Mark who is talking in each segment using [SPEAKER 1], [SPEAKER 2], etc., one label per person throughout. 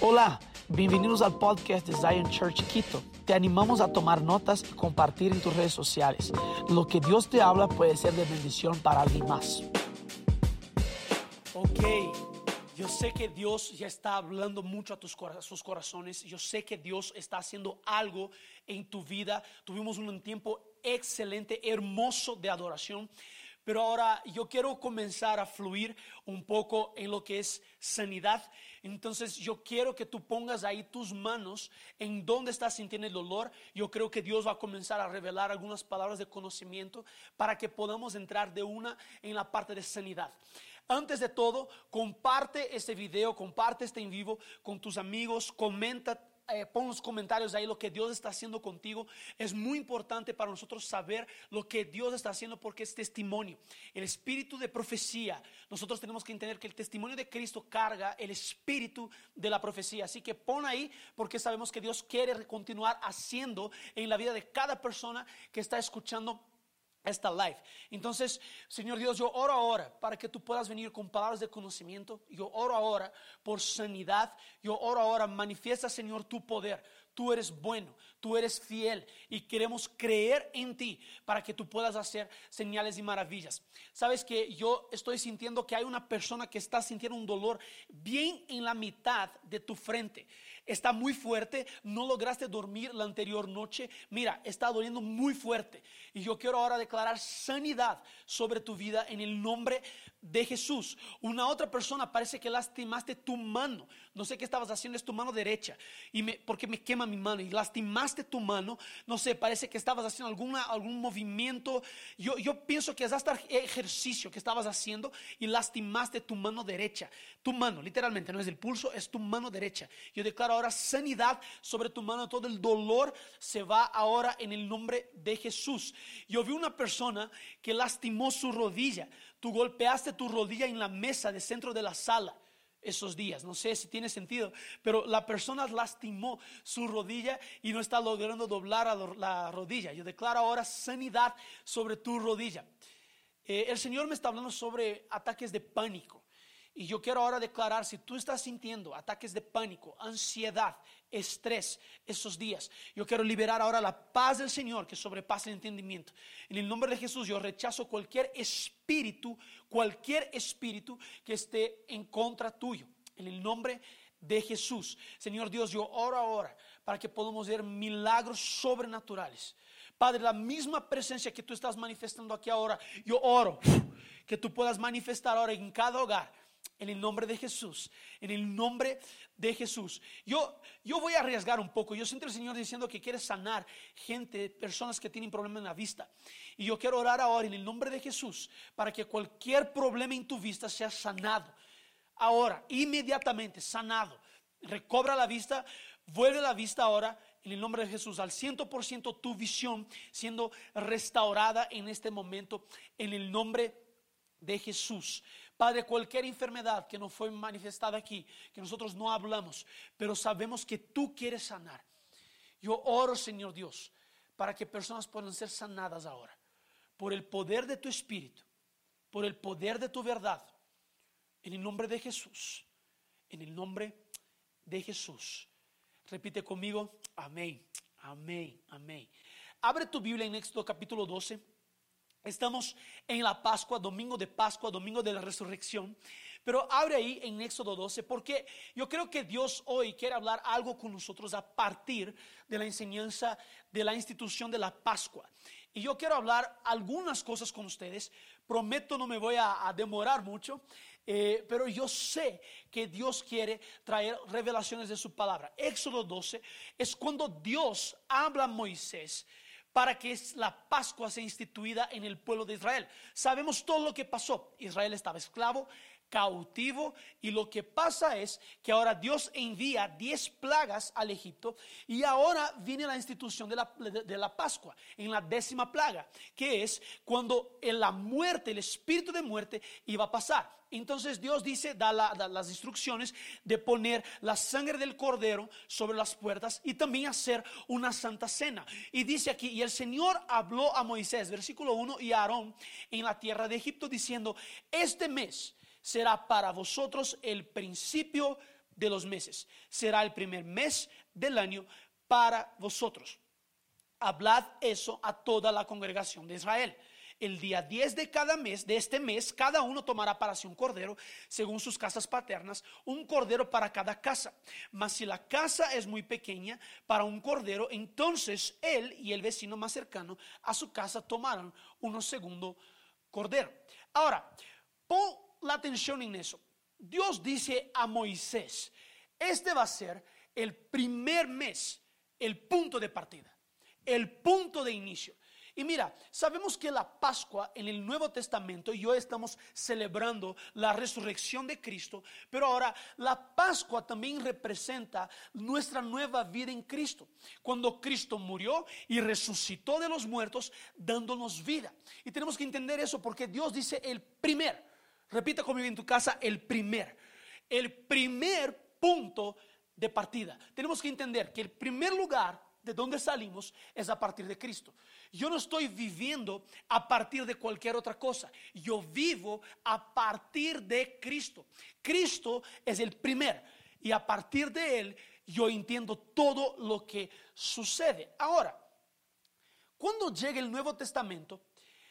[SPEAKER 1] Hola, bienvenidos al podcast de Zion Church Quito. Te animamos a tomar notas y compartir en tus redes sociales. Lo que Dios te habla puede ser de bendición para alguien más. Ok, yo sé que Dios ya está hablando mucho a tus sus corazones. Yo sé que Dios está haciendo algo en tu vida. Tuvimos un tiempo excelente, hermoso de adoración. Pero ahora yo quiero comenzar a fluir un poco en lo que es sanidad. Entonces yo quiero que tú pongas ahí tus manos en donde estás sintiendo el dolor. Yo creo que Dios va a comenzar a revelar algunas palabras de conocimiento para que podamos entrar de una en la parte de sanidad. Antes de todo, comparte este video, comparte este en vivo con tus amigos, comenta eh, pon los comentarios ahí lo que Dios está haciendo contigo. Es muy importante para nosotros saber lo que Dios está haciendo porque es testimonio. El espíritu de profecía. Nosotros tenemos que entender que el testimonio de Cristo carga el espíritu de la profecía. Así que pon ahí porque sabemos que Dios quiere continuar haciendo en la vida de cada persona que está escuchando esta life. Entonces, Señor Dios, yo oro ahora para que tú puedas venir con palabras de conocimiento. Yo oro ahora por sanidad. Yo oro ahora, manifiesta, Señor, tu poder, Tú eres bueno, tú eres fiel y queremos creer en ti para que tú puedas hacer señales y maravillas. Sabes que yo estoy sintiendo que hay una persona que está sintiendo un dolor bien en la mitad de tu frente. Está muy fuerte, no lograste dormir la anterior noche. Mira, está doliendo muy fuerte. Y yo quiero ahora declarar sanidad sobre tu vida en el nombre de Jesús. Una otra persona parece que lastimaste tu mano. No sé qué estabas haciendo, es tu mano derecha. Y me, porque me quema mi mano y lastimaste tu mano, no sé, parece que estabas haciendo alguna, algún movimiento. Yo, yo pienso que es hasta ejercicio que estabas haciendo y lastimaste tu mano derecha. Tu mano, literalmente, no es el pulso, es tu mano derecha. Yo declaro ahora sanidad sobre tu mano, todo el dolor se va ahora en el nombre de Jesús. Yo vi una persona que lastimó su rodilla. Tú golpeaste tu rodilla en la mesa de centro de la sala esos días. No sé si tiene sentido, pero la persona lastimó su rodilla y no está logrando doblar la rodilla. Yo declaro ahora sanidad sobre tu rodilla. Eh, el Señor me está hablando sobre ataques de pánico. Y yo quiero ahora declarar, si tú estás sintiendo ataques de pánico, ansiedad, estrés esos días, yo quiero liberar ahora la paz del Señor que sobrepasa el entendimiento. En el nombre de Jesús yo rechazo cualquier espíritu, cualquier espíritu que esté en contra tuyo. En el nombre de Jesús. Señor Dios, yo oro ahora para que podamos ver milagros sobrenaturales. Padre, la misma presencia que tú estás manifestando aquí ahora, yo oro que tú puedas manifestar ahora en cada hogar en el nombre de Jesús, en el nombre de Jesús. Yo, yo voy a arriesgar un poco. Yo siento el Señor diciendo que quiere sanar gente, personas que tienen problemas en la vista. Y yo quiero orar ahora en el nombre de Jesús para que cualquier problema en tu vista sea sanado. Ahora, inmediatamente, sanado. Recobra la vista, vuelve la vista ahora en el nombre de Jesús al ciento por ciento tu visión siendo restaurada en este momento en el nombre de Jesús. Padre, cualquier enfermedad que no fue manifestada aquí, que nosotros no hablamos, pero sabemos que tú quieres sanar. Yo oro, Señor Dios, para que personas puedan ser sanadas ahora, por el poder de tu Espíritu, por el poder de tu verdad, en el nombre de Jesús, en el nombre de Jesús. Repite conmigo, amén, amén, amén. Abre tu Biblia en Éxodo capítulo 12. Estamos en la Pascua, domingo de Pascua, domingo de la resurrección. Pero abre ahí en Éxodo 12 porque yo creo que Dios hoy quiere hablar algo con nosotros a partir de la enseñanza de la institución de la Pascua. Y yo quiero hablar algunas cosas con ustedes. Prometo no me voy a, demorar mucho, eh, pero yo sé que Dios quiere traer revelaciones de su palabra. Éxodo 12 es cuando Dios habla a Moisés para que la Pascua sea instituida en el pueblo de Israel. Sabemos todo lo que pasó. Israel estaba esclavo, cautivo y lo que pasa es que ahora Dios envía diez plagas al Egipto y ahora viene la institución de la, de, la Pascua en la décima plaga, que es cuando en la muerte, el espíritu de muerte iba a pasar. Entonces Dios dice, da, las instrucciones de poner la sangre del cordero sobre las puertas y también hacer una santa cena. Y dice aquí, y el Señor habló a Moisés, versículo 1, y a Aarón en la tierra de Egipto diciendo, este mes será para vosotros el principio de los meses. Será el primer mes del año para vosotros. Hablad eso a toda la congregación de Israel. El día 10 de cada mes, de este mes, cada uno tomará para sí un cordero, según sus casas paternas, un cordero para cada casa. Mas si la casa es muy pequeña para un cordero, entonces él y el vecino más cercano a su casa tomarán uno segundo cordero. Ahora, la atención en eso. Dios dice a Moisés, este va a ser el primer mes, el punto de partida, el punto de inicio. Y mira, sabemos que la Pascua en el Nuevo Testamento y hoy estamos celebrando la resurrección de Cristo, pero ahora la Pascua también representa nuestra nueva vida en Cristo. Cuando Cristo murió y resucitó de los muertos, dándonos vida. Y tenemos que entender eso porque Dios dice el primer, repita conmigo en tu casa, el primer, el primer punto de partida. Tenemos que entender que el primer lugar de donde salimos es a partir de Cristo. Yo no estoy viviendo a partir de cualquier otra cosa. Yo vivo a partir de Cristo. Cristo es el primer y a partir de Él yo entiendo todo lo que sucede. Ahora, cuando llegue el Nuevo Testamento,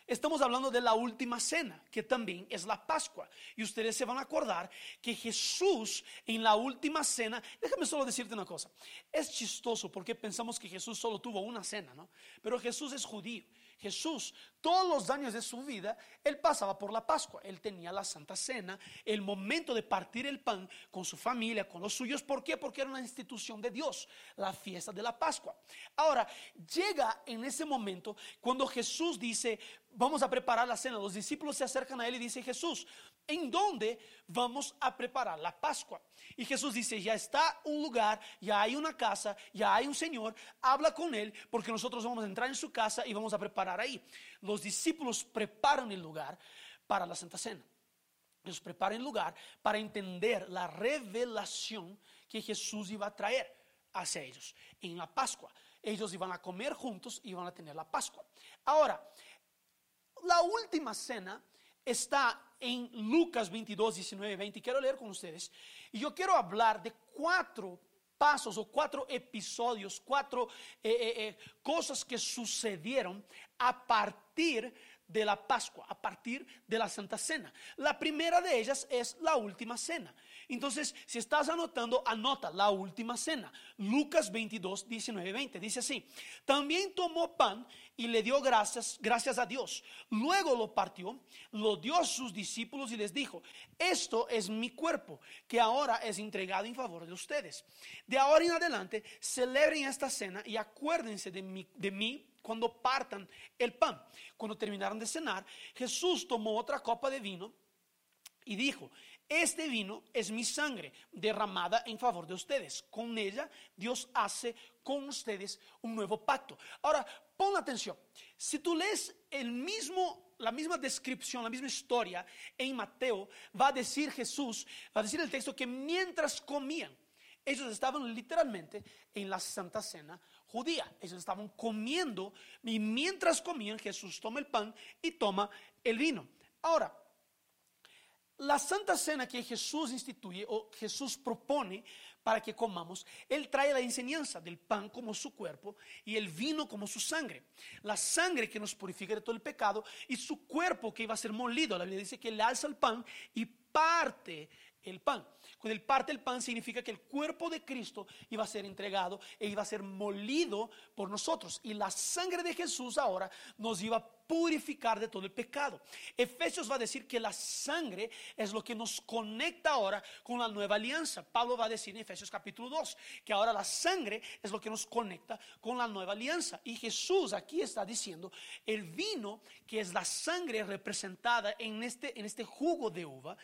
[SPEAKER 1] Estamos hablando de la última cena, que también es la Pascua. Y ustedes se van a acordar que Jesús en la última cena, déjame solo decirte una cosa, es chistoso porque pensamos que Jesús solo tuvo una cena, ¿no? Pero Jesús es judío. Jesús, todos los años de su vida, él pasaba por la Pascua, él tenía la Santa Cena, el momento de partir el pan con su familia, con los suyos. ¿Por qué? Porque era una institución de Dios, la fiesta de la Pascua. Ahora, llega en ese momento cuando Jesús dice, vamos a preparar la cena. Los discípulos se acercan a él y dicen, Jesús, ¿en dónde vamos a preparar la Pascua? Y Jesús dice, ya está un lugar, ya hay una casa, ya hay un Señor, habla con él porque nosotros vamos a entrar en su casa y vamos a preparar ahí. Los discípulos preparan el lugar para la Santa Cena. Ellos preparan el lugar para entender la revelación que Jesús iba a traer hacia ellos en la Pascua. Ellos iban a comer juntos y iban a tener la Pascua. Ahora, la última cena está en Lucas 22, 19, 20. Quiero leer con ustedes. Y yo quiero hablar de cuatro pasos o cuatro episodios, cuatro eh, eh, eh, cosas que sucedieron a partir de la Pascua, a partir de la Santa Cena. La primera de ellas es la última cena. Entonces, si estás anotando, anota la última cena. Lucas 22, 19, 20. Dice así, también tomó pan y le dio gracias, gracias a Dios. Luego lo partió, lo dio a sus discípulos y les dijo, esto es mi cuerpo, que ahora es entregado en favor de ustedes. De ahora en adelante, celebren esta cena y acuérdense de mí, de mí cuando partan el pan. Cuando terminaron de cenar, Jesús tomó otra copa de vino y dijo, este vino es mi sangre derramada en favor de ustedes. Con ella Dios hace con ustedes un nuevo pacto. Ahora, pon atención. Si tú lees el mismo, la misma descripción, la misma historia en Mateo, va a decir Jesús, va a decir el texto que mientras comían, ellos estaban literalmente en la Santa Cena judía. Ellos estaban comiendo y mientras comían Jesús toma el pan y toma el vino. Ahora, la Santa Cena que Jesús instituye o Jesús propone para que comamos, Él trae la enseñanza del pan como su cuerpo y el vino como su sangre. La sangre que nos purifica de todo el pecado y su cuerpo que iba a ser molido. La Biblia dice que Él alza el pan y parte el pan. Cuando él parte el pan significa que el cuerpo de Cristo iba a ser entregado e iba a ser molido por nosotros. Y la sangre de Jesús ahora nos iba a purificar de todo el pecado. Efesios va a decir que la sangre es lo que nos conecta ahora con la nueva alianza. Pablo va a decir en Efesios capítulo 2 que ahora la sangre es lo que nos conecta con la nueva alianza. Y Jesús aquí está diciendo, el vino que es la sangre representada en este, en este jugo de uva,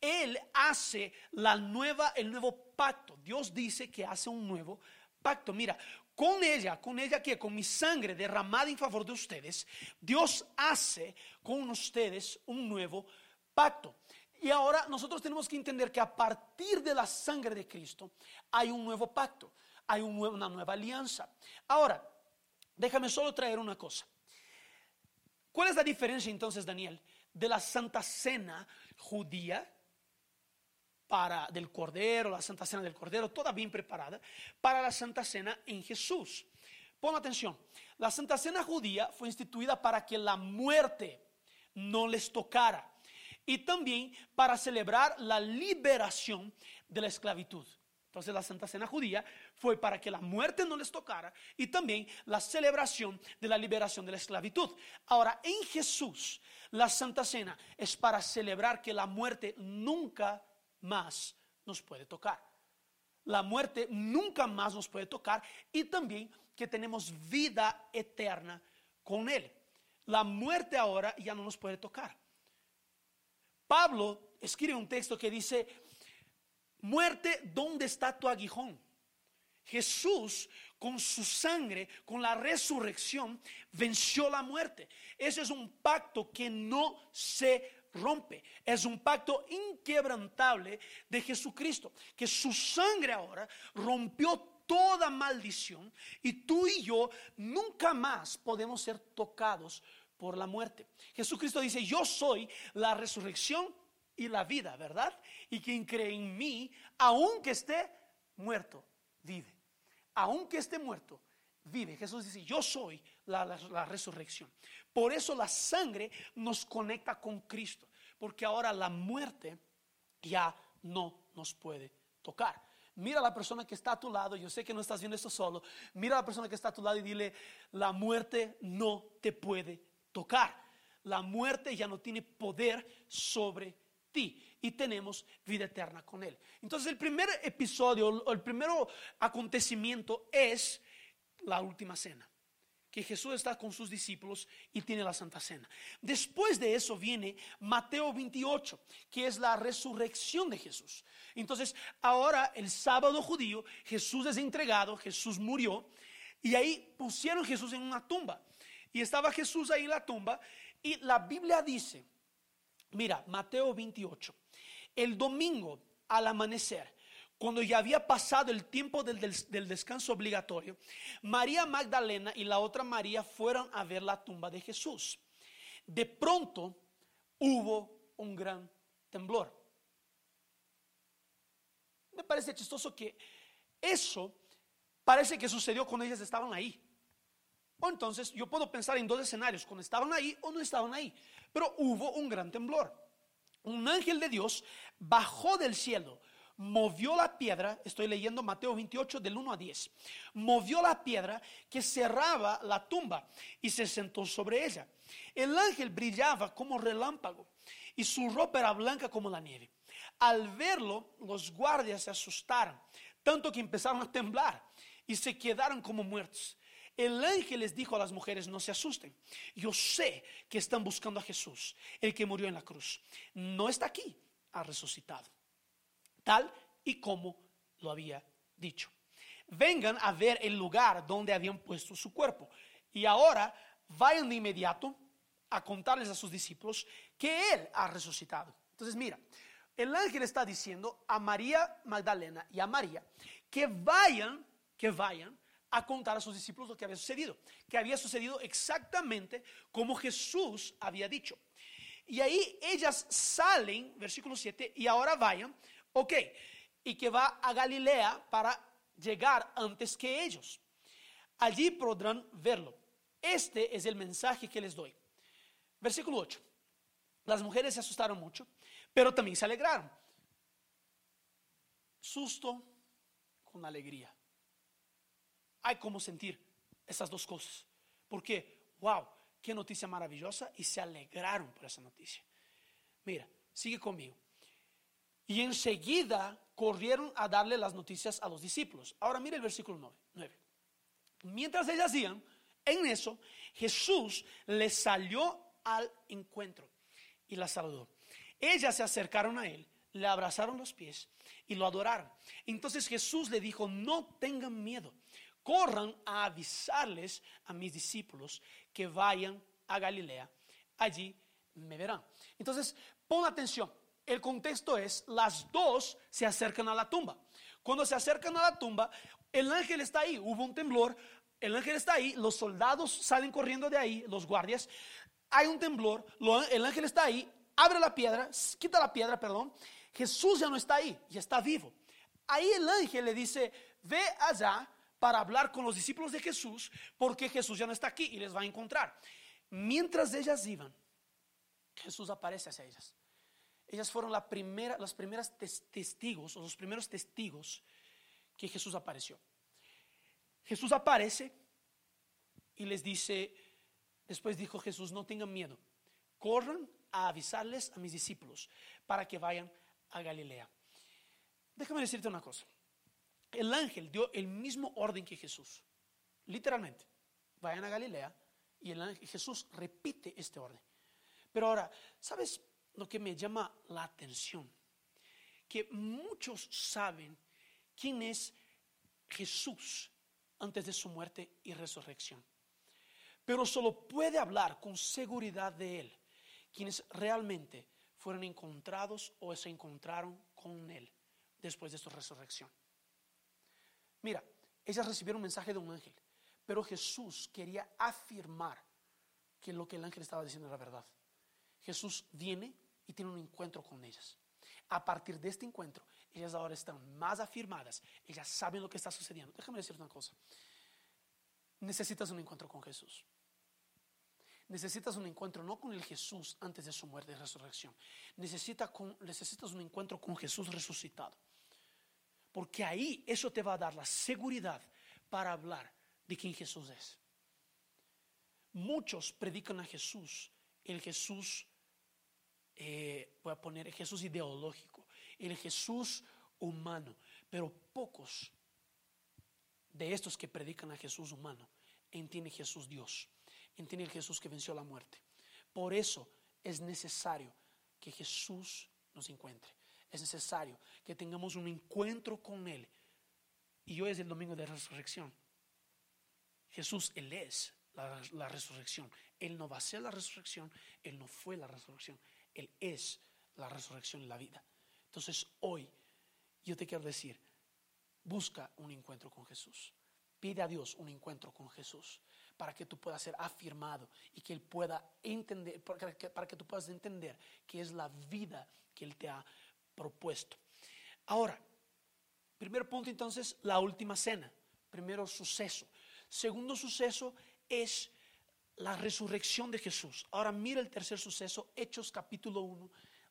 [SPEAKER 1] él hace la nueva, el nuevo pacto. Dios dice que hace un nuevo pacto. Mira, con ella, con ella que con mi sangre derramada en favor de ustedes, Dios hace con ustedes un nuevo pacto. Y ahora nosotros tenemos que entender que a partir de la sangre de Cristo hay un nuevo pacto, hay una nueva alianza. Ahora, déjame solo traer una cosa. ¿Cuál es la diferencia entonces, Daniel, de la Santa Cena judía para, del Cordero, la Santa Cena del Cordero, toda bien preparada para la Santa Cena en Jesús. Pon atención, la Santa Cena judía fue instituida para que la muerte no les tocara y también para celebrar la liberación de la esclavitud. Entonces la Santa Cena judía fue para que la muerte no les tocara y también la celebración de la liberación de la esclavitud. Ahora, en Jesús, la Santa Cena es para celebrar que la muerte nunca más nos puede tocar. La muerte nunca más nos puede tocar y también que tenemos vida eterna con Él. La muerte ahora ya no nos puede tocar. Pablo escribe un texto que dice, Muerte, ¿dónde está tu aguijón? Jesús con su sangre, con la resurrección, venció la muerte. Ese es un pacto que no se rompe. Es un pacto inquebrantable de Jesucristo. Que su sangre ahora rompió toda maldición y tú y yo nunca más podemos ser tocados por la muerte. Jesucristo dice, yo soy la resurrección y la vida, ¿verdad? Y quien cree en mí, aunque esté muerto, vive. Aunque esté muerto, vive. Jesús dice, yo soy la, resurrección. Por eso la sangre nos conecta con Cristo, porque ahora la muerte ya no nos puede tocar. Mira a la persona que está a tu lado, yo sé que no estás viendo esto solo, mira a la persona que está a tu lado y dile, la muerte no te puede tocar. La muerte ya no tiene poder sobre y tenemos vida eterna con Él. Entonces el primer episodio, el primer acontecimiento es la última cena. Que Jesús está con sus discípulos y tiene la Santa Cena. Después de eso viene Mateo 28, que es la resurrección de Jesús. Entonces, ahora el sábado judío, Jesús es entregado, Jesús murió, y ahí pusieron Jesús en una tumba. Y estaba Jesús ahí en la tumba, y la Biblia dice Mira, Mateo 28. El domingo al amanecer, cuando ya había pasado el tiempo del, descanso obligatorio, María Magdalena y la otra María fueron a ver la tumba de Jesús. De pronto hubo un gran temblor. Me parece chistoso que eso parece que sucedió cuando ellas estaban ahí. O entonces yo puedo pensar en dos escenarios, cuando estaban ahí o no estaban ahí. Pero hubo un gran temblor. Un ángel de Dios bajó del cielo, movió la piedra, estoy leyendo Mateo 28 del 1 a 10, movió la piedra que cerraba la tumba y se sentó sobre ella. El ángel brillaba como relámpago y su ropa era blanca como la nieve. Al verlo, los guardias se asustaron, tanto que empezaron a temblar y se quedaron como muertos. El ángel les dijo a las mujeres, no se asusten. Yo sé que están buscando a Jesús, el que murió en la cruz. No está aquí, ha resucitado. Tal y como lo había dicho. Vengan a ver el lugar donde habían puesto su cuerpo. Y ahora vayan de inmediato a contarles a sus discípulos que Él ha resucitado. Entonces mira, el ángel está diciendo a María Magdalena y a María que vayan, que vayan a contar a sus discípulos lo que había sucedido, que había sucedido exactamente como Jesús había dicho. Y ahí ellas salen, versículo 7, y ahora vayan, ok, y que va a Galilea para llegar antes que ellos. Allí podrán verlo. Este es el mensaje que les doy. Versículo 8. Las mujeres se asustaron mucho, pero también se alegraron. Susto con alegría hay como sentir esas dos cosas. Porque, wow, qué noticia maravillosa y se alegraron por esa noticia. Mira, sigue conmigo. Y enseguida corrieron a darle las noticias a los discípulos. Ahora mira el versículo 9. Mientras ellas hacían, en eso Jesús les salió al encuentro y la saludó. Ellas se acercaron a él, le abrazaron los pies y lo adoraron. Entonces Jesús le dijo, no tengan miedo corran a avisarles a mis discípulos que vayan a Galilea. Allí me verán. Entonces, pon atención. El contexto es, las dos se acercan a la tumba. Cuando se acercan a la tumba, el ángel está ahí, hubo un temblor, el ángel está ahí, los soldados salen corriendo de ahí, los guardias, hay un temblor, el ángel está ahí, abre la piedra, quita la piedra, perdón. Jesús ya no está ahí, ya está vivo. Ahí el ángel le dice, ve allá para hablar con los discípulos de Jesús, porque Jesús ya no está aquí y les va a encontrar. Mientras ellas iban, Jesús aparece hacia ellas. Ellas fueron las primeras testigos o los primeros testigos que Jesús apareció. Jesús aparece y les dice, después dijo Jesús, no tengan miedo, corran a avisarles a mis discípulos para que vayan a Galilea. Déjame decirte una cosa. El ángel dio el mismo orden que Jesús. Literalmente. Vayan a Galilea y el ángel, Jesús repite este orden. Pero ahora, ¿sabes lo que me llama la atención? Que muchos saben quién es Jesús antes de su muerte y resurrección. Pero solo puede hablar con seguridad de Él quienes realmente fueron encontrados o se encontraron con Él después de su resurrección. Mira, ellas recibieron un mensaje de un ángel, pero Jesús quería afirmar que lo que el ángel estaba diciendo era verdad. Jesús viene y tiene un encuentro con ellas. A partir de este encuentro, ellas ahora están más afirmadas, ellas saben lo que está sucediendo. Déjame decirte una cosa. Necesitas un encuentro con Jesús. Necesitas un encuentro no con el Jesús antes de su muerte y resurrección. necesitas un encuentro con Jesús resucitado. Porque ahí eso te va a dar la seguridad para hablar de quién Jesús es. Muchos predican a Jesús, el Jesús, eh, voy a poner Jesús ideológico, el Jesús humano, pero pocos de estos que predican a Jesús humano entienden Jesús Dios, entienden el Jesús que venció la muerte. Por eso es necesario que Jesús nos encuentre. Es necesario que tengamos un encuentro con Él. Y hoy es el domingo de resurrección. Jesús, Él es la, la, resurrección. Él no va a ser la resurrección, Él no fue la resurrección, Él es la resurrección y la vida. Entonces hoy yo te quiero decir, busca un encuentro con Jesús. Pide a Dios un encuentro con Jesús para que tú puedas ser afirmado y que Él pueda entender, para que, tú puedas entender que es la vida que Él te ha propuesto. Ahora, primer punto entonces, la última cena. Primero suceso. Segundo suceso es la resurrección de Jesús. Ahora mira el tercer suceso, Hechos capítulo 1,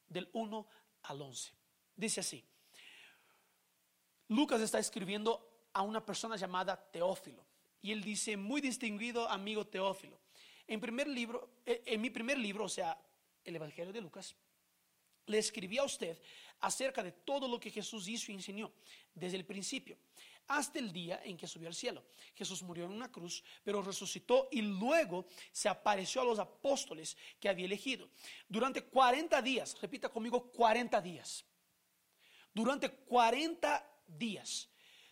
[SPEAKER 1] del 1 al 11. Dice así, Lucas está escribiendo a una persona llamada Teófilo. Y él dice, muy distinguido amigo Teófilo. En, primer libro, eh, en mi primer libro, o sea, el Evangelio de Lucas, le escribí a usted acerca de todo lo que Jesús hizo y enseñó desde el principio hasta el día en que subió al cielo. Jesús murió en una cruz, pero resucitó y luego se apareció a los apóstoles que había elegido. Durante 40 días, repita conmigo, 40 días. Durante 40 días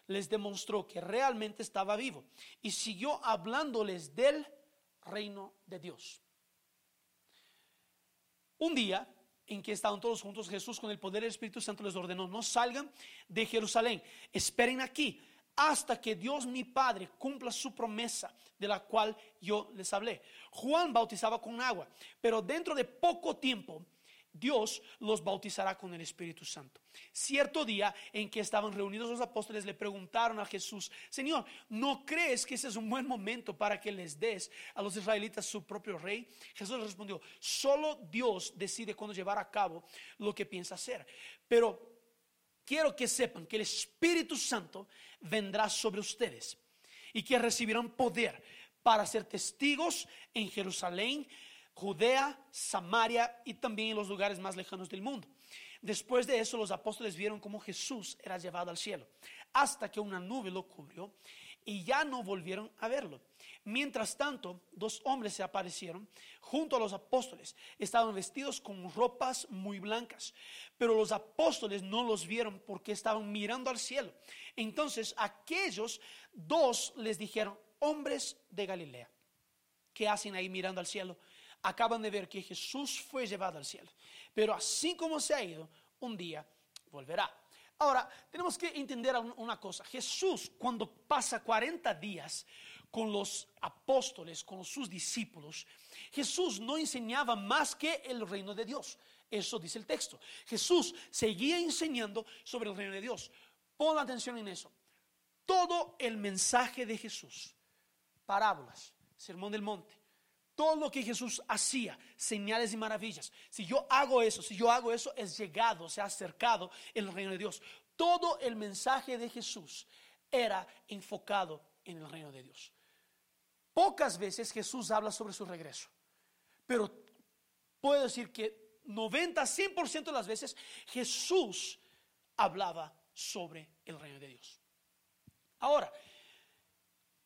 [SPEAKER 1] les demostró que realmente estaba vivo y siguió hablándoles del reino de Dios. Un día en que estaban todos juntos, Jesús con el poder del Espíritu Santo les ordenó, no salgan de Jerusalén, esperen aquí hasta que Dios mi Padre cumpla su promesa de la cual yo les hablé. Juan bautizaba con agua, pero dentro de poco tiempo Dios los bautizará con el Espíritu Santo. Cierto día en que estaban reunidos los apóstoles le preguntaron a Jesús, Señor, ¿no crees que ese es un buen momento para que les des a los israelitas su propio rey? Jesús respondió, solo Dios decide cuándo llevar a cabo lo que piensa hacer. Pero quiero que sepan que el Espíritu Santo vendrá sobre ustedes y que recibirán poder para ser testigos en Jerusalén, Judea, Samaria y también en los lugares más lejanos del mundo. Después de eso los apóstoles vieron cómo Jesús era llevado al cielo, hasta que una nube lo cubrió y ya no volvieron a verlo. Mientras tanto, dos hombres se aparecieron junto a los apóstoles. Estaban vestidos con ropas muy blancas, pero los apóstoles no los vieron porque estaban mirando al cielo. Entonces aquellos dos les dijeron, hombres de Galilea, ¿qué hacen ahí mirando al cielo? Acaban de ver que Jesús fue llevado al cielo. Pero así como se ha ido, un día volverá. Ahora, tenemos que entender una cosa. Jesús, cuando pasa 40 días con los apóstoles, con sus discípulos, Jesús no enseñaba más que el reino de Dios. Eso dice el texto. Jesús seguía enseñando sobre el reino de Dios. Pon atención en eso. Todo el mensaje de Jesús, parábolas, sermón del monte, todo lo que Jesús hacía, señales y maravillas. Si yo hago eso, si yo hago eso, es llegado, se ha acercado el reino de Dios. Todo el mensaje de Jesús era enfocado en el reino de Dios. Pocas veces Jesús habla sobre su regreso, pero puedo decir que 90, 100% de las veces Jesús hablaba sobre el reino de Dios. Ahora,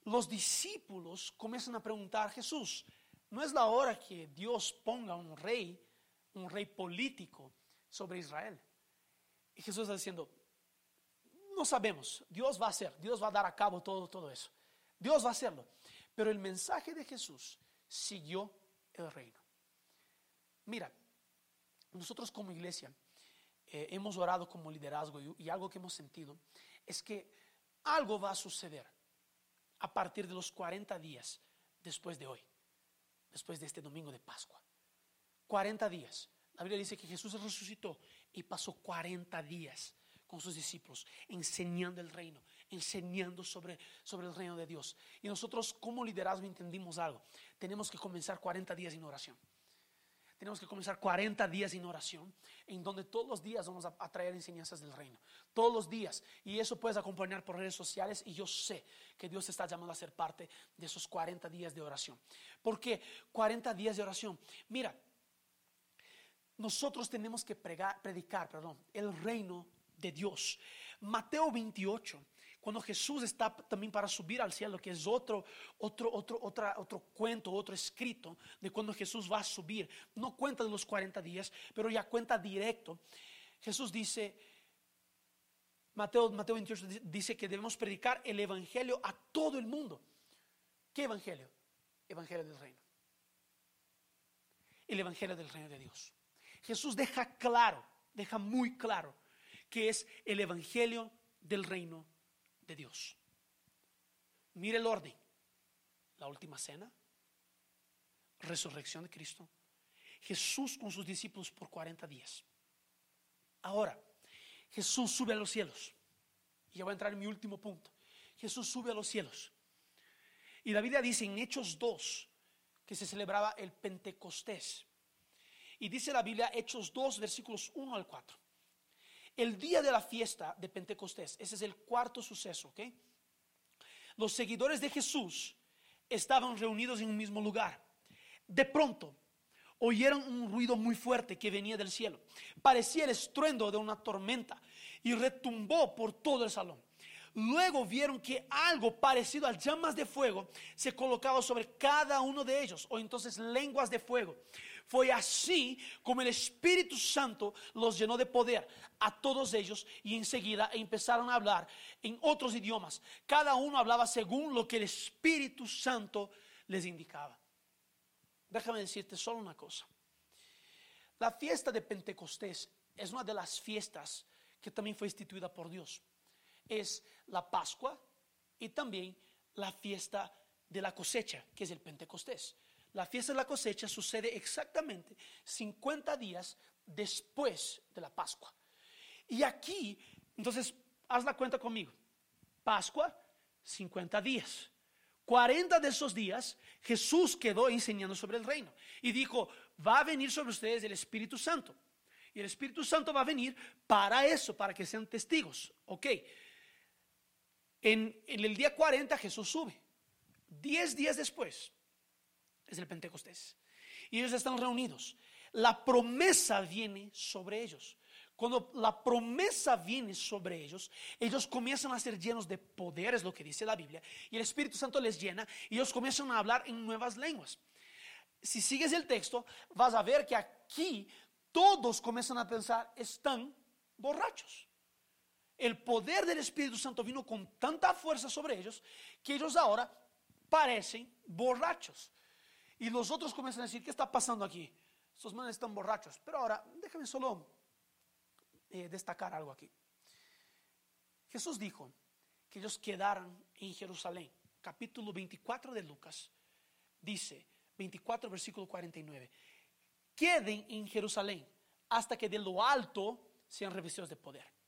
[SPEAKER 1] los discípulos comienzan a preguntar, Jesús, no es la hora que Dios ponga un rey, un rey político sobre Israel. Y Jesús está diciendo, no sabemos, Dios va a hacer, Dios va a dar a cabo todo, todo eso. Dios va a hacerlo. Pero el mensaje de Jesús siguió el reino. Mira, nosotros como iglesia eh, hemos orado como liderazgo y algo que hemos sentido es que algo va a suceder a partir de los 40 días después de hoy después de este domingo de Pascua. 40 días. La Biblia dice que Jesús resucitó y pasó 40 días con sus discípulos, enseñando el reino, enseñando sobre, sobre el reino de Dios. Y nosotros como liderazgo entendimos algo. Tenemos que comenzar 40 días en oración. Tenemos que comenzar 40 días en oración, en donde todos los días vamos a, traer enseñanzas del reino. Todos los días. Y eso puedes acompañar por redes sociales. Y yo sé que Dios está llamando a ser parte de esos 40 días de oración. ¿Por qué 40 días de oración? Mira, nosotros tenemos que predicar perdón, el reino de Dios. Mateo 28 cuando Jesús está también para subir al cielo, que es otro, otro, otro, otro cuento, otro escrito de cuando Jesús va a subir. No cuenta de los 40 días, pero ya cuenta directo. Jesús dice, Mateo, Mateo 28 dice que debemos predicar el Evangelio a todo el mundo. ¿Qué Evangelio? Evangelio del reino. El Evangelio del reino de Dios. Jesús deja claro, deja muy claro que es el Evangelio del reino de Dios. Mire el orden. La última cena, resurrección de Cristo, Jesús con sus discípulos por 40 días. Ahora, Jesús sube a los cielos. Y ya voy a entrar en mi último punto. Jesús sube a los cielos. Y la Biblia dice en Hechos 2 que se celebraba el Pentecostés. Y dice la Biblia, Hechos 2, versículos 1 al 4 el día de la fiesta de Pentecostés, ese es el cuarto suceso, ¿ok? Los seguidores de Jesús estaban reunidos en un mismo lugar. De pronto, oyeron un ruido muy fuerte que venía del cielo. Parecía el estruendo de una tormenta y retumbó por todo el salón. Luego vieron que algo parecido a llamas de fuego se colocaba sobre cada uno de ellos, o entonces lenguas de fuego. Fue así como el Espíritu Santo los llenó de poder a todos ellos y enseguida empezaron a hablar en otros idiomas. Cada uno hablaba según lo que el Espíritu Santo les indicaba. Déjame decirte solo una cosa. La fiesta de Pentecostés es una de las fiestas que también fue instituida por Dios. Es la Pascua y también la fiesta de la cosecha, que es el Pentecostés. La fiesta de la cosecha sucede exactamente 50 días después de la Pascua. Y aquí, entonces, haz la cuenta conmigo. Pascua, 50 días. 40 de esos días Jesús quedó enseñando sobre el reino y dijo, va a venir sobre ustedes el Espíritu Santo. Y el Espíritu Santo va a venir para eso, para que sean testigos. Ok. En, el día 40 Jesús sube. Diez días después, es el Pentecostés. Y ellos están reunidos. La promesa viene sobre ellos. Cuando la promesa viene sobre ellos, ellos comienzan a ser llenos de poder, es lo que dice la Biblia, y el Espíritu Santo les llena y ellos comienzan a hablar en nuevas lenguas. Si sigues el texto, vas a ver que aquí todos comienzan a pensar, están borrachos. El poder del Espíritu Santo vino con tanta fuerza sobre ellos que ellos ahora parecen borrachos. Y los otros comienzan a decir, ¿qué está pasando aquí? Estos manes están borrachos. Pero ahora, déjame solo eh, destacar algo aquí. Jesús dijo que ellos quedaran en Jerusalén. Capítulo 24 de Lucas dice, 24 versículo 49, queden en Jerusalén hasta que de lo alto sean revestidos de poder.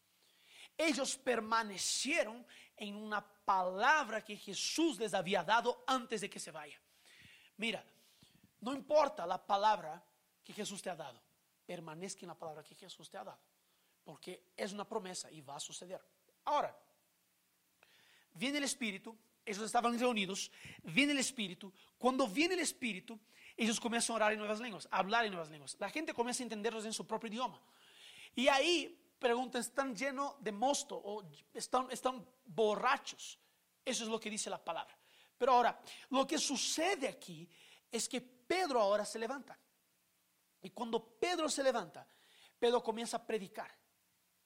[SPEAKER 1] Ellos permanecieron en una palabra que Jesús les había dado antes de que se vaya. Mira, no importa la palabra que Jesús te ha dado, permanezca en la palabra que Jesús te ha dado, porque es una promesa y va a suceder. Ahora, viene el Espíritu, ellos estaban reunidos, viene el Espíritu, cuando viene el Espíritu, ellos comienzan a orar en nuevas lenguas, a hablar en nuevas lenguas. La gente comienza a entenderlos en su propio idioma. Y ahí preguntan, ¿están llenos de mosto o están, están borrachos? Eso es lo que dice la palabra. Pero ahora, lo que sucede aquí es que Pedro ahora se levanta. Y cuando Pedro se levanta, Pedro comienza a predicar,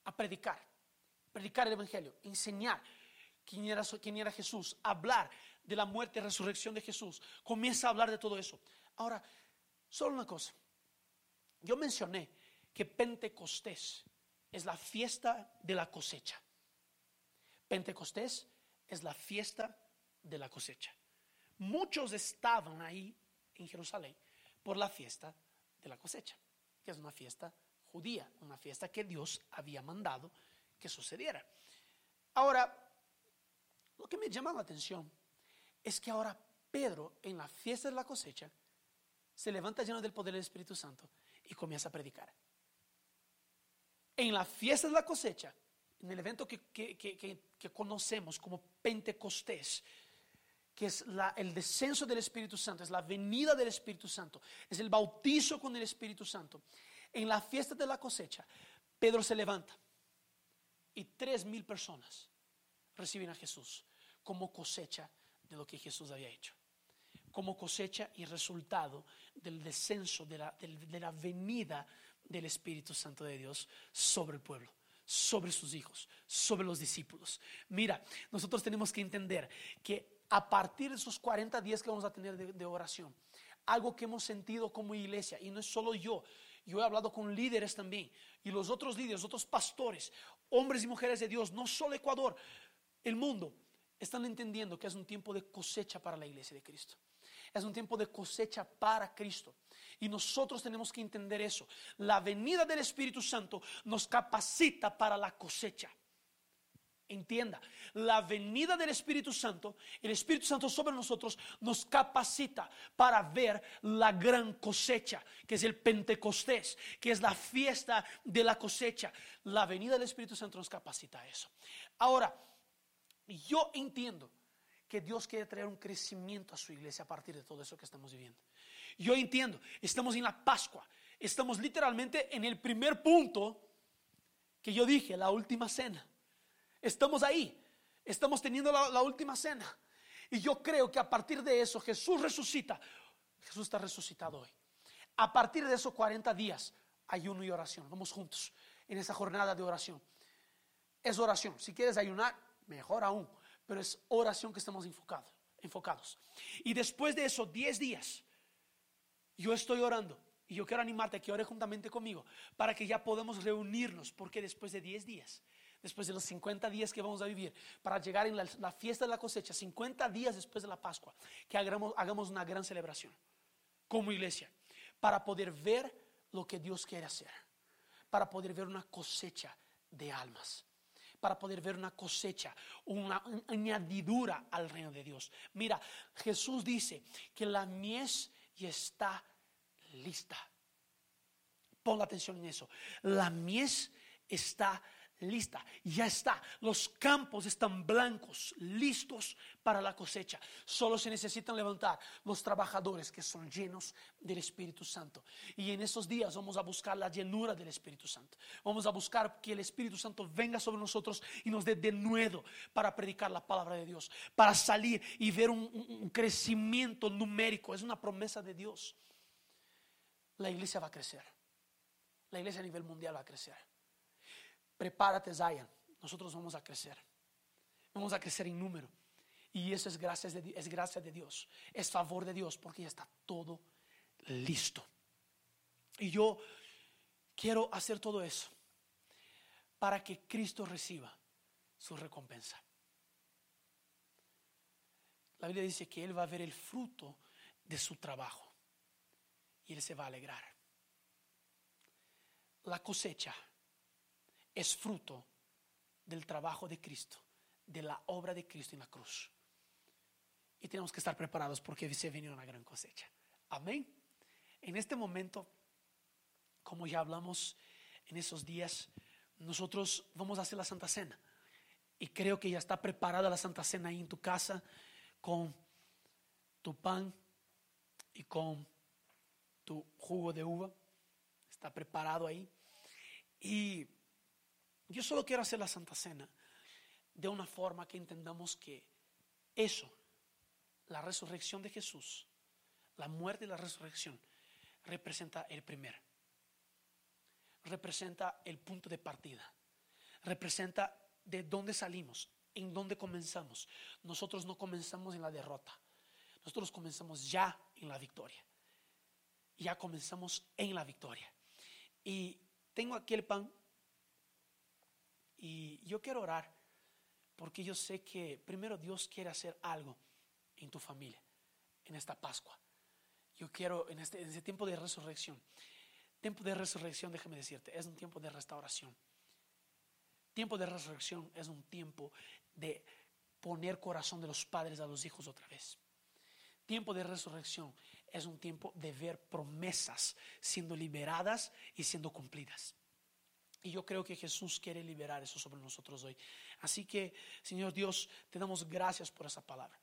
[SPEAKER 1] a predicar, predicar el Evangelio, enseñar quién era, quién era Jesús, hablar de la muerte y resurrección de Jesús. Comienza a hablar de todo eso. Ahora, solo una cosa. Yo mencioné que Pentecostés es la fiesta de la cosecha. Pentecostés es la fiesta de la cosecha. Muchos estaban ahí en Jerusalén por la fiesta de la cosecha, que es una fiesta judía, una fiesta que Dios había mandado que sucediera. Ahora, lo que me llama la atención es que ahora Pedro, en la fiesta de la cosecha, se levanta lleno del poder del Espíritu Santo y comienza a predicar. En la fiesta de la cosecha, en el evento que, conocemos como Pentecostés, que es el descenso del Espíritu Santo, es la venida del Espíritu Santo, es el bautizo con el Espíritu Santo. En la fiesta de la cosecha, Pedro se levanta y tres mil personas reciben a Jesús como cosecha de lo que Jesús había hecho. Como cosecha y resultado del descenso, de la, de la venida del Espíritu Santo de Dios sobre el pueblo sobre sus hijos, sobre los discípulos. Mira, nosotros tenemos que entender que a partir de esos 40 días que vamos a tener de, oración, algo que hemos sentido como iglesia, y no es solo yo, yo he hablado con líderes también, y los otros líderes, otros pastores, hombres y mujeres de Dios, no solo Ecuador, el mundo, están entendiendo que es un tiempo de cosecha para la iglesia de Cristo. Es un tiempo de cosecha para Cristo. Y nosotros tenemos que entender eso. La venida del Espíritu Santo nos capacita para la cosecha. Entienda, la venida del Espíritu Santo, el Espíritu Santo sobre nosotros nos capacita para ver la gran cosecha, que es el Pentecostés, que es la fiesta de la cosecha. La venida del Espíritu Santo nos capacita a eso. Ahora, yo entiendo que Dios quiere traer un crecimiento a su iglesia a partir de todo eso que estamos viviendo. Yo entiendo, estamos en la Pascua, estamos literalmente en el primer punto que yo dije, la última cena. Estamos ahí, estamos teniendo la, última cena. Y yo creo que a partir de eso Jesús resucita. Jesús está resucitado hoy. A partir de esos 40 días, ayuno y oración. Vamos juntos en esa jornada de oración. Es oración. Si quieres ayunar, mejor aún, pero es oración que estamos enfocados. enfocados. Y después de esos 10 días, yo estoy orando y yo quiero animarte a que ore juntamente conmigo para que ya podamos reunirnos, porque después de 10 días, después de los 50 días que vamos a vivir, para llegar en la, fiesta de la cosecha, 50 días después de la Pascua, que hagamos, hagamos una gran celebración como iglesia, para poder ver lo que Dios quiere hacer, para poder ver una cosecha de almas para poder ver una cosecha, una, añadidura al reino de Dios. Mira, Jesús dice que la mies ya está lista. Pon atención en eso. La mies está lista, ya está. Los campos están blancos, listos para la cosecha. Solo se necesitan levantar los trabajadores que son llenos del Espíritu Santo. Y en esos días vamos a buscar la llenura del Espíritu Santo. Vamos a buscar que el Espíritu Santo venga sobre nosotros y nos dé de nuevo para predicar la palabra de Dios, para salir y ver un, un crecimiento numérico. Es una promesa de Dios. La iglesia va a crecer. La iglesia a nivel mundial va a crecer prepárate Zion, nosotros vamos a crecer. Vamos a crecer en número. Y eso es gracia de, es gracia de Dios, es favor de Dios, porque ya está todo listo. Y yo quiero hacer todo eso para que Cristo reciba su recompensa. La Biblia dice que Él va a ver el fruto de su trabajo y Él se va a alegrar. la cosecha es fruto del trabajo de Cristo, de la obra de Cristo en la cruz. Y tenemos que estar preparados porque se viene una gran cosecha. Amén. En este momento, como ya hablamos en esos días, nosotros vamos a hacer la Santa Cena. Y creo que ya está preparada la Santa Cena ahí en tu casa con tu pan y con tu jugo de uva. Está preparado ahí. Y yo solo quiero hacer la Santa Cena de una forma que entendamos que eso, la resurrección de Jesús, la muerte y la resurrección, representa el primer, representa el punto de partida, representa de dónde salimos, en dónde comenzamos. Nosotros no comenzamos en la derrota, nosotros comenzamos ya en la victoria. Ya comenzamos en la victoria. Y tengo aquí el pan y yo quiero orar porque yo sé que primero Dios quiere hacer algo en tu familia, en esta Pascua. Yo quiero, en este, en este tiempo de resurrección, tiempo de resurrección, déjame decirte, es un tiempo de restauración. Tiempo de resurrección es un tiempo de poner corazón de los padres a los hijos otra vez. Tiempo de resurrección es un tiempo de ver promesas siendo liberadas y siendo cumplidas. Y yo creo que Jesús quiere liberar eso sobre nosotros hoy. Así que, Señor Dios, te damos gracias por esa palabra.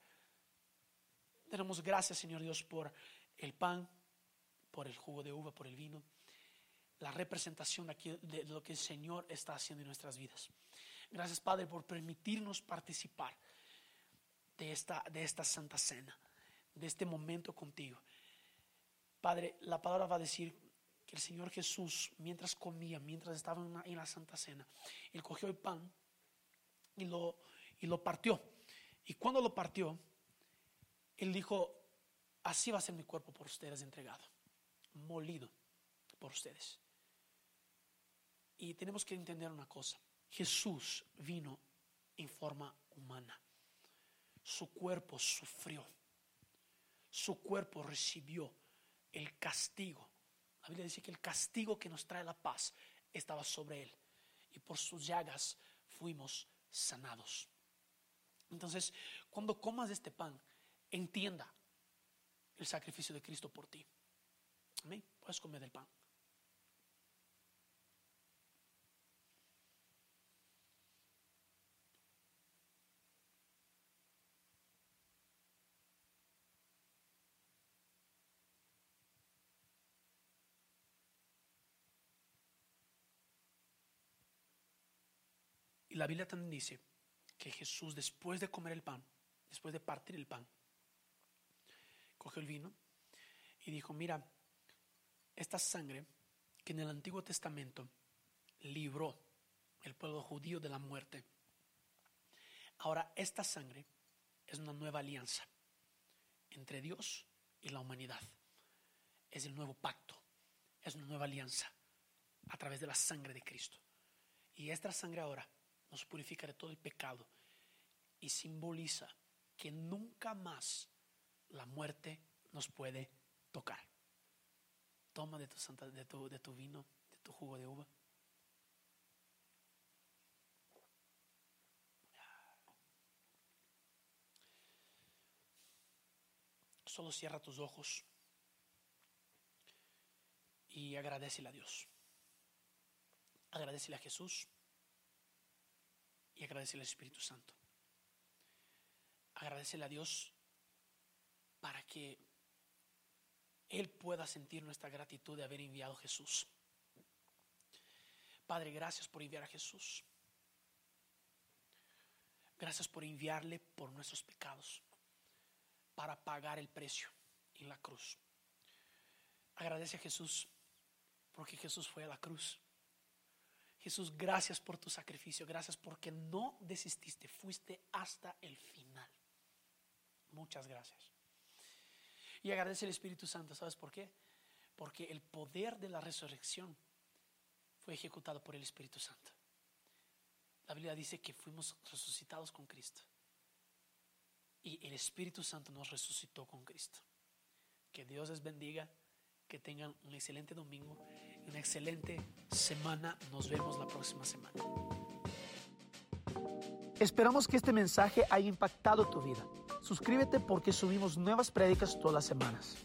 [SPEAKER 1] Te damos gracias, Señor Dios, por el pan, por el jugo de uva, por el vino. La representación aquí de lo que el Señor está haciendo en nuestras vidas. Gracias, Padre, por permitirnos participar de esta, de esta santa cena, de este momento contigo. Padre, la palabra va a decir el Señor Jesús, mientras comía, mientras estaba en la, Santa Cena, Él cogió el pan y lo, y lo partió. Y cuando lo partió, Él dijo, así va a ser mi cuerpo por ustedes entregado, molido por ustedes. Y tenemos que entender una cosa, Jesús vino en forma humana, su cuerpo sufrió, su cuerpo recibió el castigo la Biblia dice que el castigo que nos trae la paz estaba sobre él. Y por sus llagas fuimos sanados. Entonces, cuando comas este pan, entienda el sacrificio de Cristo por ti. Amén. Puedes comer del pan. Y la Biblia también dice que Jesús, después de comer el pan, después de partir el pan, cogió el vino y dijo, mira, esta sangre que en el Antiguo Testamento libró el pueblo judío de la muerte, ahora esta sangre es una nueva alianza entre Dios y la humanidad. Es el nuevo pacto, es una nueva alianza a través de la sangre de Cristo. Y esta sangre ahora nos purifica de todo el pecado y simboliza que nunca más la muerte nos puede tocar. Toma de tu, santa, de tu, de tu vino, de tu jugo de uva. Solo cierra tus ojos y agradecele a Dios. Agradecele a Jesús y agradecerle al Espíritu Santo. Agradecerle a Dios para que Él pueda sentir nuestra gratitud de haber enviado a Jesús. Padre, gracias por enviar a Jesús. Gracias por enviarle por nuestros pecados para pagar el precio en la cruz. Agradece a Jesús porque Jesús fue a la cruz Jesús, gracias por tu sacrificio, gracias porque no desististe, fuiste hasta el final. Muchas gracias. Y agradece al Espíritu Santo, ¿sabes por qué? Porque el poder de la resurrección fue ejecutado por el Espíritu Santo. La Biblia dice que fuimos resucitados con Cristo. Y el Espíritu Santo nos resucitó con Cristo. Que Dios les bendiga, que tengan un excelente domingo una excelente semana. Nos vemos la próxima semana. Esperamos que este mensaje haya impactado tu vida. Suscríbete porque subimos nuevas prédicas todas las semanas.